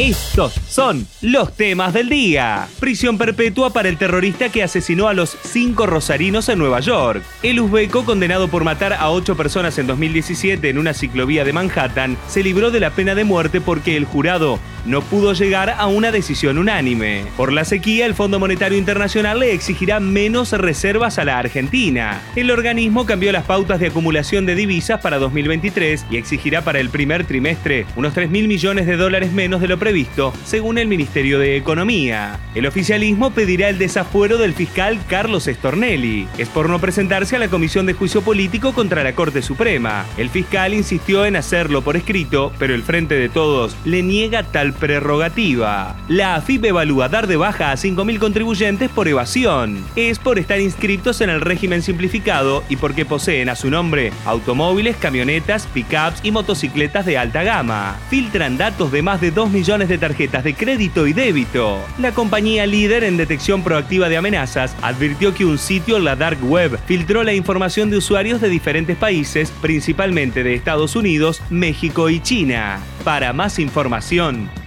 Estos son los temas del día. Prisión perpetua para el terrorista que asesinó a los cinco rosarinos en Nueva York. El uzbeco, condenado por matar a ocho personas en 2017 en una ciclovía de Manhattan, se libró de la pena de muerte porque el jurado no pudo llegar a una decisión unánime. Por la sequía, el Fondo Monetario Internacional le exigirá menos reservas a la Argentina. El organismo cambió las pautas de acumulación de divisas para 2023 y exigirá para el primer trimestre unos 3 mil millones de dólares menos de lo previsto, según el Ministerio de Economía. El oficialismo pedirá el desafuero del fiscal Carlos Stornelli. Es por no presentarse a la Comisión de Juicio Político contra la Corte Suprema. El fiscal insistió en hacerlo por escrito, pero el Frente de Todos le niega tal prerrogativa. La AFIP evalúa dar de baja a 5.000 contribuyentes por evasión. Es por estar inscritos en el régimen simplificado y porque poseen a su nombre automóviles, camionetas, pickups y motocicletas de alta gama. Filtran datos de más de 2 millones de tarjetas de crédito y débito. La compañía líder en detección proactiva de amenazas advirtió que un sitio la dark web filtró la información de usuarios de diferentes países, principalmente de Estados Unidos, México y China. Para más información,